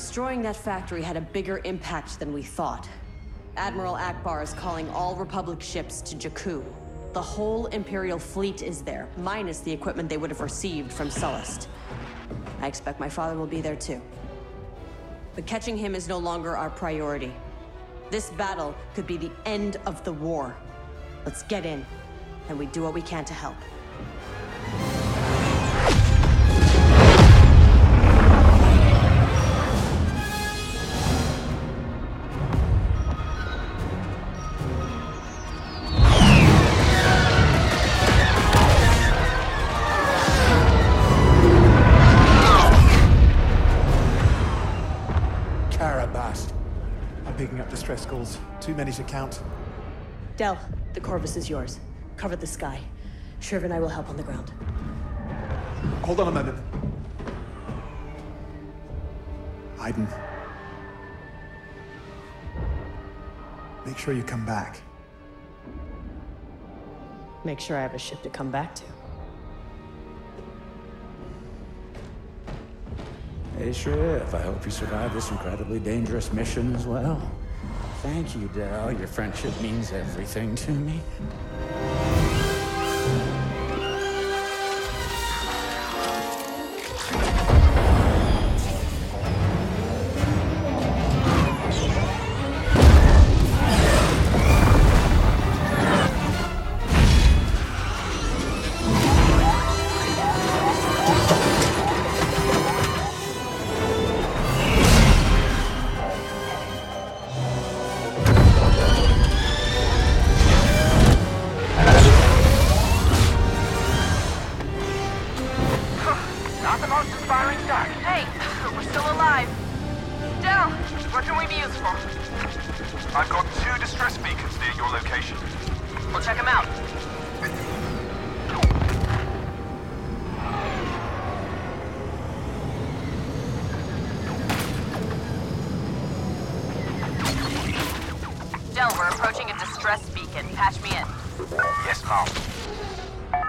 Destroying that factory had a bigger impact than we thought. Admiral Ackbar is calling all Republic ships to Jakku. The whole Imperial fleet is there, minus the equipment they would have received from Sullust. I expect my father will be there too. But catching him is no longer our priority. This battle could be the end of the war. Let's get in, and we do what we can to help. Calls. Too many to count. Del, the Corvus is yours. Cover the sky. Shriv and I will help on the ground. Hold on a minute. Iden. Make sure you come back. Make sure I have a ship to come back to. Hey, Shriv, I hope you survive this incredibly dangerous mission as well. Thank you, Del. Your friendship means everything to me. What can we be used for? I've got two distress beacons near your location. We'll check them out. Del, we're approaching a distress beacon. Patch me in. Yes, Mom.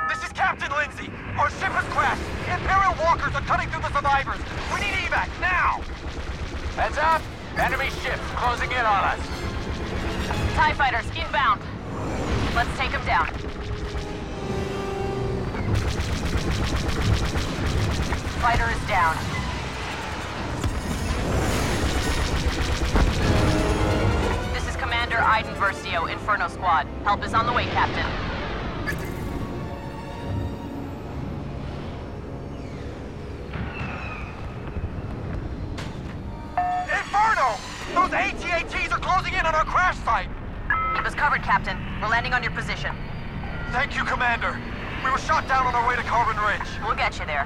This is Captain Lindsay. Our ship has crashed. Imperial walkers are cutting through the survivors. We need evac now. Heads up. Enemy ships closing in on us. TIE fighters, inbound. Let's take them down. Fighter is down. This is Commander Iden Versio, Inferno Squad. Help is on the way, Captain. In on site. Keep us covered, Captain. We're landing on your position. Thank you, Commander. We were shot down on our way to Carbon Ridge. We'll get you there.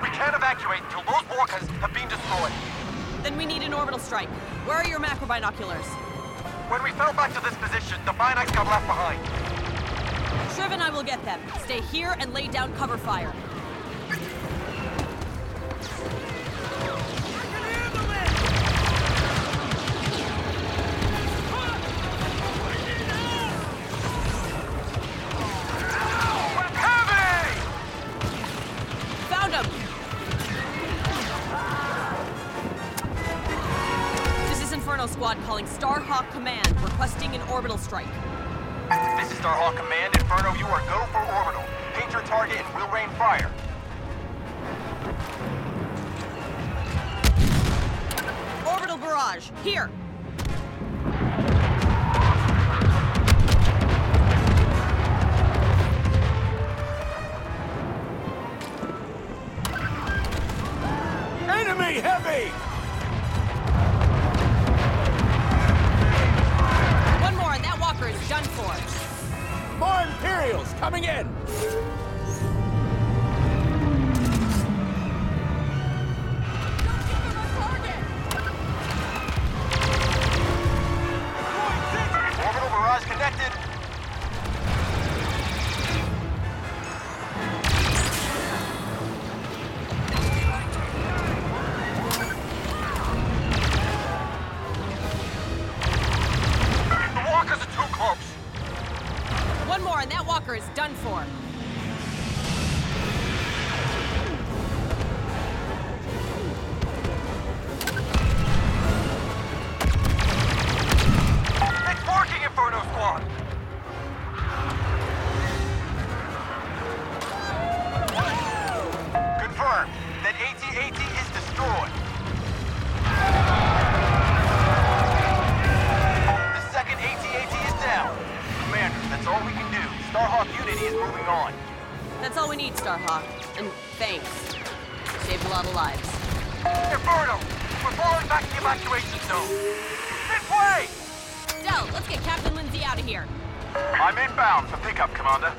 We can't evacuate until those walkers have been destroyed. Then we need an orbital strike. Where are your macrobinoculars? When we fell back to this position, the Binacs got left behind. Shriv and I will get them. Stay here and lay down cover fire. Command. Inferno, you are go for orbital. Paint your target and we'll rain fire. Orbital barrage, here! Inbound for pickup, Commander.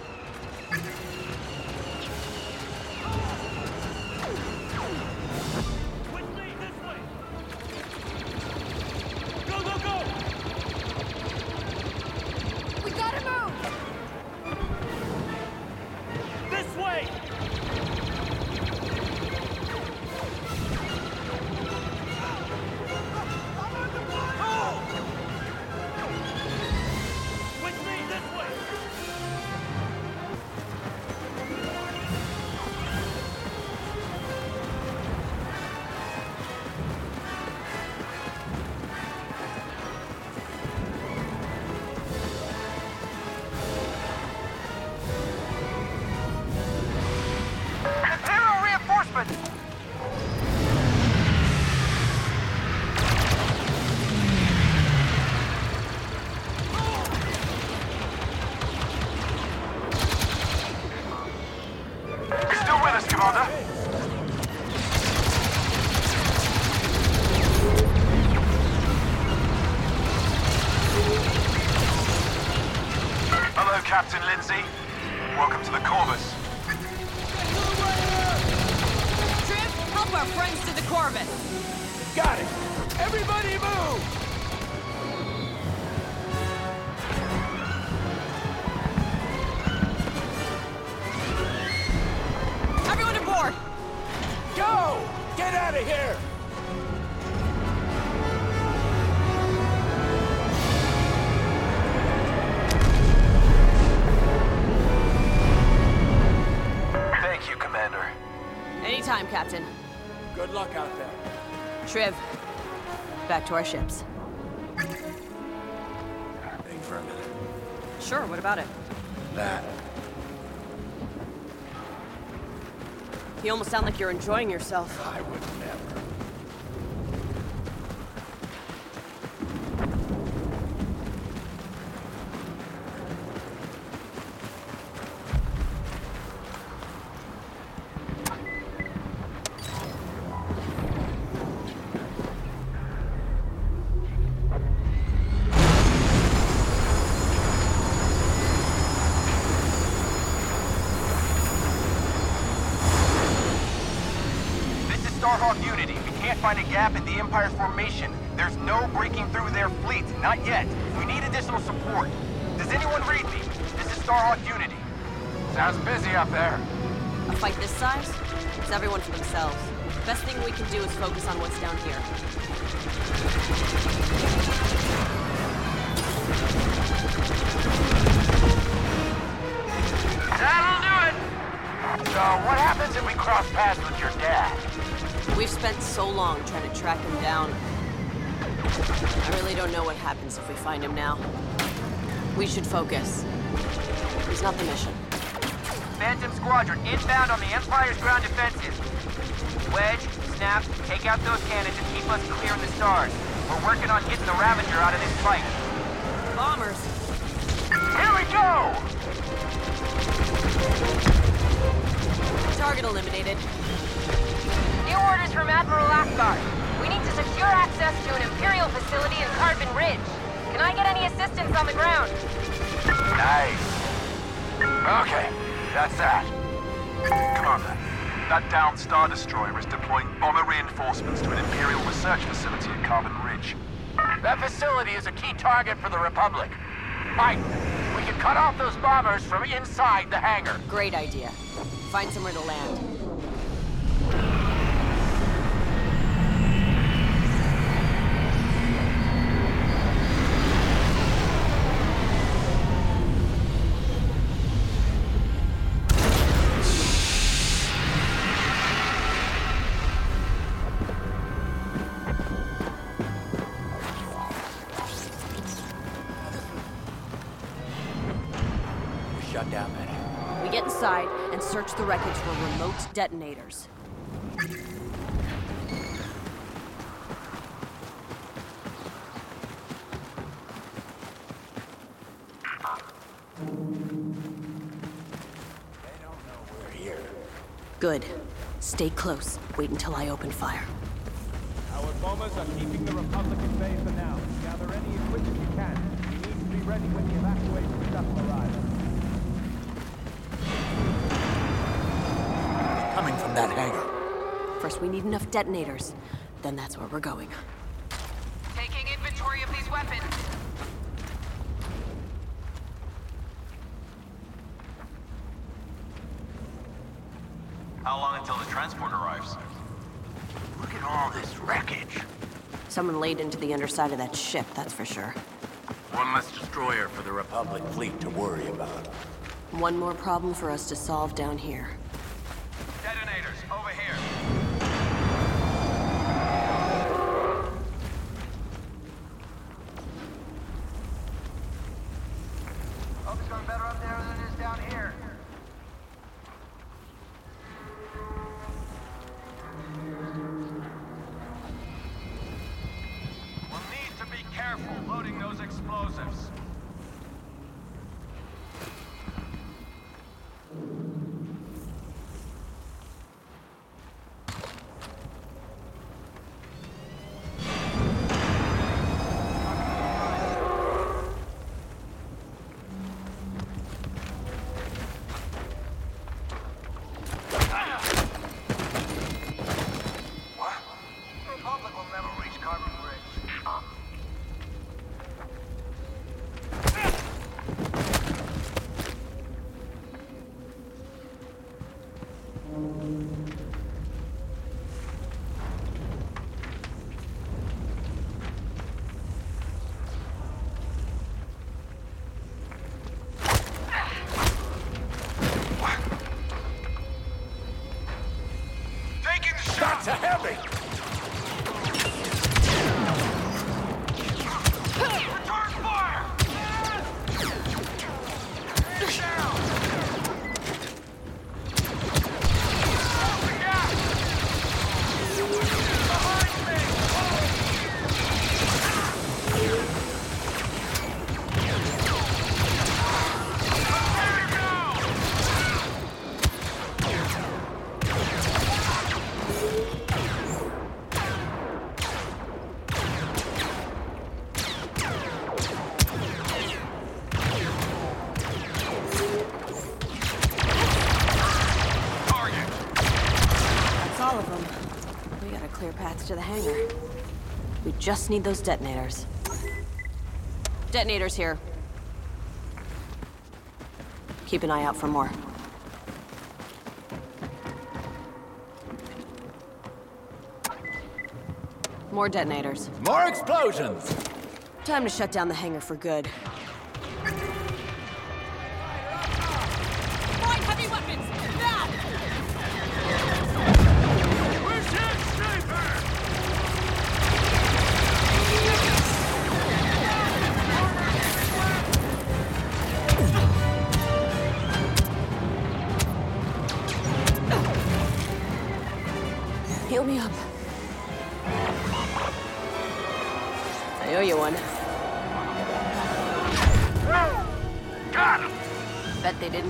Luck out there. Shriv, back to our ships. Think for a minute. Sure, what about it? That. You almost sound like you're enjoying yourself. I would find a gap in the Empire's formation. There's no breaking through their fleet. Not yet. We need additional support. Does anyone read me? This is Starhawk Unity. Sounds busy up there. A fight this size? It's everyone for themselves. Best thing we can do is focus on what's down here. That'll do it! So, what happens if we cross paths with your dad? We've spent so long trying to track him down. I really don't know what happens if we find him now. We should focus. He's not the mission. Phantom Squadron inbound on the Empire's ground defenses. Wedge, Snap, take out those cannons and keep us clear in the stars. We're working on getting the Ravager out of this fight. Bombers! Here we go! Target eliminated. New orders from Admiral Ackbar. We need to secure access to an Imperial facility in Carbon Ridge. Can I get any assistance on the ground? Nice. Okay, that's that. Commander, that downed Star Destroyer is deploying bomber reinforcements to an Imperial research facility at Carbon Ridge. That facility is a key target for the Republic. Mike, we can cut off those bombers from inside the hangar. Great idea. Find somewhere to land. Get inside and search the wreckage for remote detonators. Good. Stay close. Wait until I open fire. Our bombers are keeping the Republic at bay for now. Gather any equipment you can. We need to be ready when the evacuation stuff arrives. Coming from that hangar. First, we need enough detonators. Then that's where we're going. Taking inventory of these weapons. How long until the transport arrives? Look at all this wreckage. Someone laid into the underside of that ship, that's for sure. One less destroyer for the Republic fleet to worry about. One more problem for us to solve down here. All of them. We got a clear path to the hangar. We just need those detonators. Detonators here. Keep an eye out for more. More detonators. More explosions! Time to shut down the hangar for good.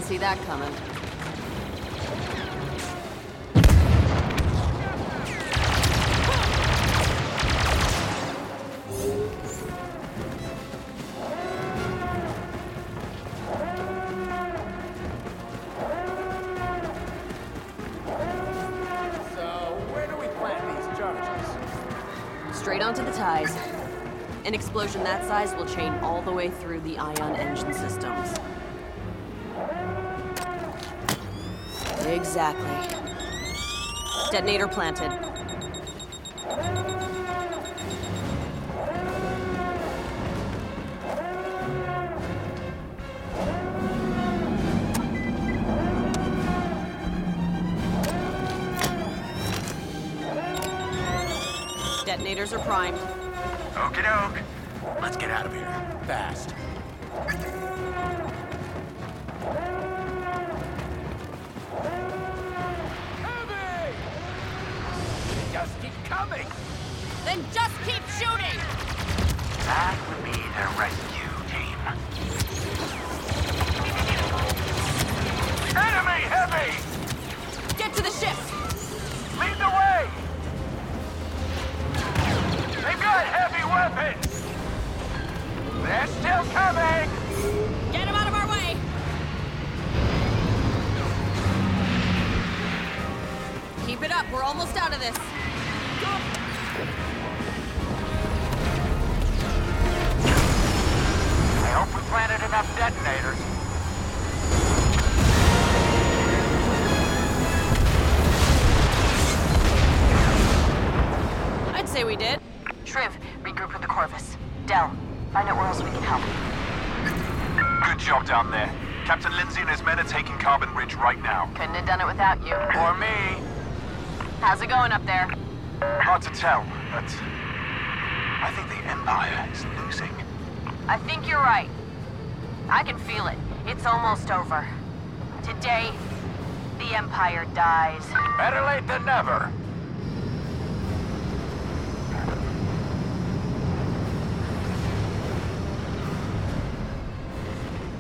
See that coming. So, where do we plant these charges? Straight onto the TIEs. An explosion that size will chain all the way through the ion engine systems. Exactly. Detonator planted. Detonators are primed. Okie doke. Let's get out of here. Fast. Then just keep shooting! That would be the rescue job down there. Captain Lindsay and his men are taking Carbon Ridge right now. Couldn't have done it without you. Or me. How's it going up there? Hard to tell, but I think the Empire is losing. I think you're right. I can feel it. It's almost over. Today, the Empire dies. Better late than never.